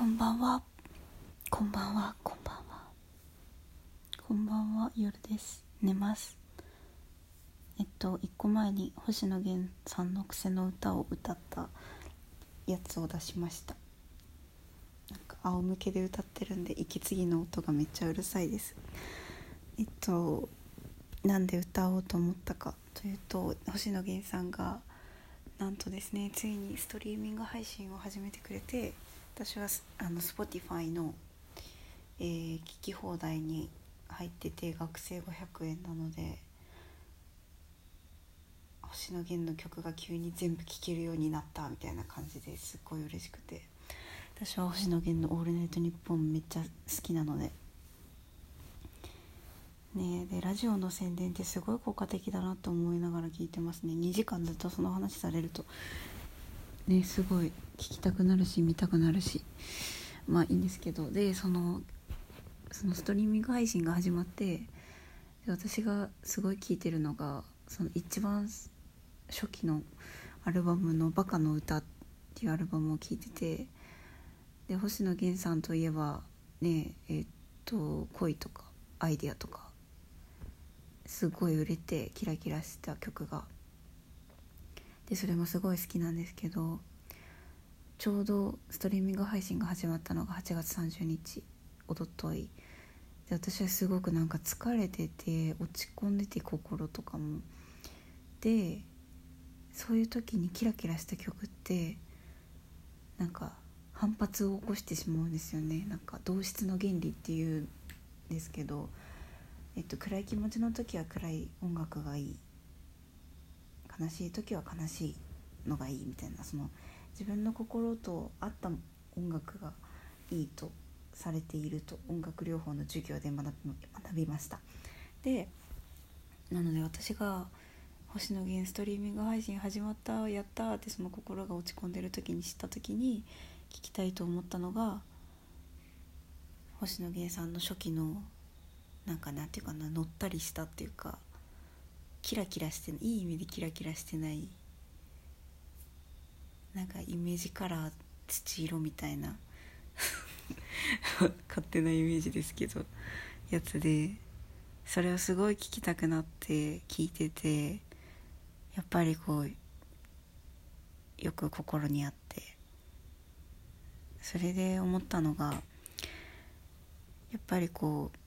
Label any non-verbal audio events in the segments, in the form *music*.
こんばんは。こんばんは。こんばんは。こんばんは。夜です。寝ます。えっと一個前に星野源さんの癖の歌を歌ったやつを出しました。なんか仰向けで歌ってるんで息継ぎの音がめっちゃうるさいです。えっとなんで歌おうと思ったかというと星野源さんがなんとですねついにストリーミング配信を始めてくれて私はあの Spotify の、えー、聞き放題に入ってて学生500円なので星野源の曲が急に全部聴けるようになったみたいな感じですっごい嬉しくて私は星野源の「オールナイトニッポン」めっちゃ好きなので。ねでラジオの宣伝ってすごい効果的だなと思いながら聞いてますね2時間ずっとその話されるとねすごい聞きたくなるし見たくなるしまあいいんですけどでそのそのストリーミング配信が始まってで私がすごい聴いてるのがその一番初期のアルバムの「バカの歌」っていうアルバムを聴いててで星野源さんといえばねえっと恋とかアイデアとかすごい売れてキラキラした曲がでそれもすごい好きなんですけどちょうどストリーミング配信が始まったのが8月30日おととい。で私はすごくなんか疲れてて落ち込んでて心とかも。でそういう時にキラキラした曲ってなんか反発を起こしてしまうんですよね。なんか同質の原理っていうんですけど、えっと、暗い気持ちの時は暗い音楽がいい。悲しい時は悲しいのがいいみたいなその自分の心と合った音楽がいいとされていると音楽療法の授業で学びました。でなので私が星野源ストリーミング配信始まったやったってその心が落ち込んでる時に知った時に聞きたいと思ったのが星野源さんの初期のなんかなんていうかな乗ったりしたっていうかキラキラしていい意味でキラキラしてないなんかイメージカラー土色みたいな *laughs* 勝手なイメージですけどやつでそれをすごい聞きたくなって聞いててやっぱりこうよく心にあってそれで思ったのがやっぱりこう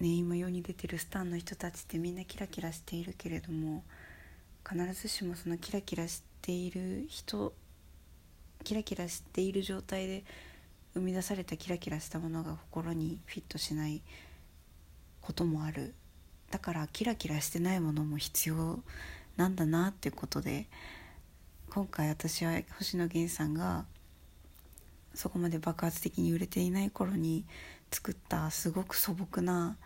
ね今世に出てるスターの人たちってみんなキラキラしているけれども必ずしもそのキラキラしている人キラキラしている状態で生み出されたキラキラしたものが心にフィットしないこともある。だからキラキラしてないものも必要なんだなっていうことで今回私は星野源さんがそこまで爆発的に売れていない頃に作ったすごく素朴な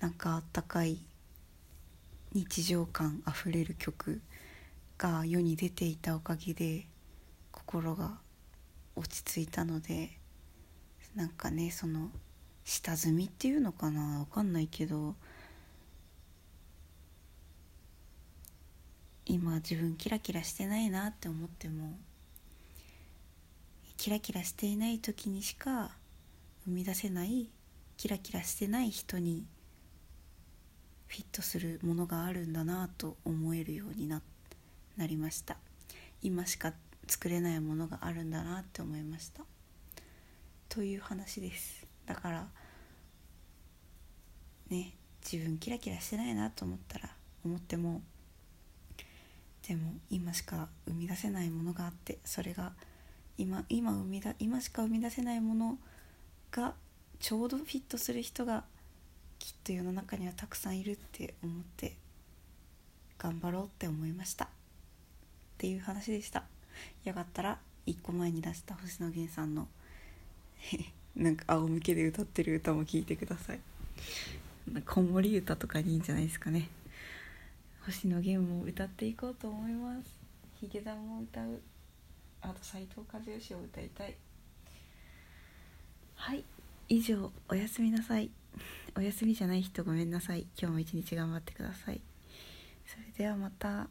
なんかあったかい日常感あふれる曲が世に出ていたおかげで心が落ち着いたのでなんかねその下積みっていうのかな？分かんないけど今自分キラキラしてないなって思ってもキラキラしていない時にしか生み出せないキラキラしてない人にフィットするものがあるんだなと思えるようにななりました。今しか作れないものがあるんだなって思いました。という話です。だからね自分キラキラしてないなと思ったら思ってもでも今しか生み出せないものがあってそれが今今生みだ今しか生み出せないものがちょうどフィットする人がきっと世の中にはたくさんいるって思って頑張ろうって思いました。っていう話でした。よかったら1個前に出した星野源さんの *laughs* なんか仰向けで歌ってる歌も聴いてください。子守歌とかにいいんじゃないですかね。星野源も歌っていこうと思います。ヒゲダンも歌う。あと斎藤和義を歌いたい。はい。以上おやすみなさい。お休みじゃない人ごめんなさい。今日も一日頑張ってください。それではまた。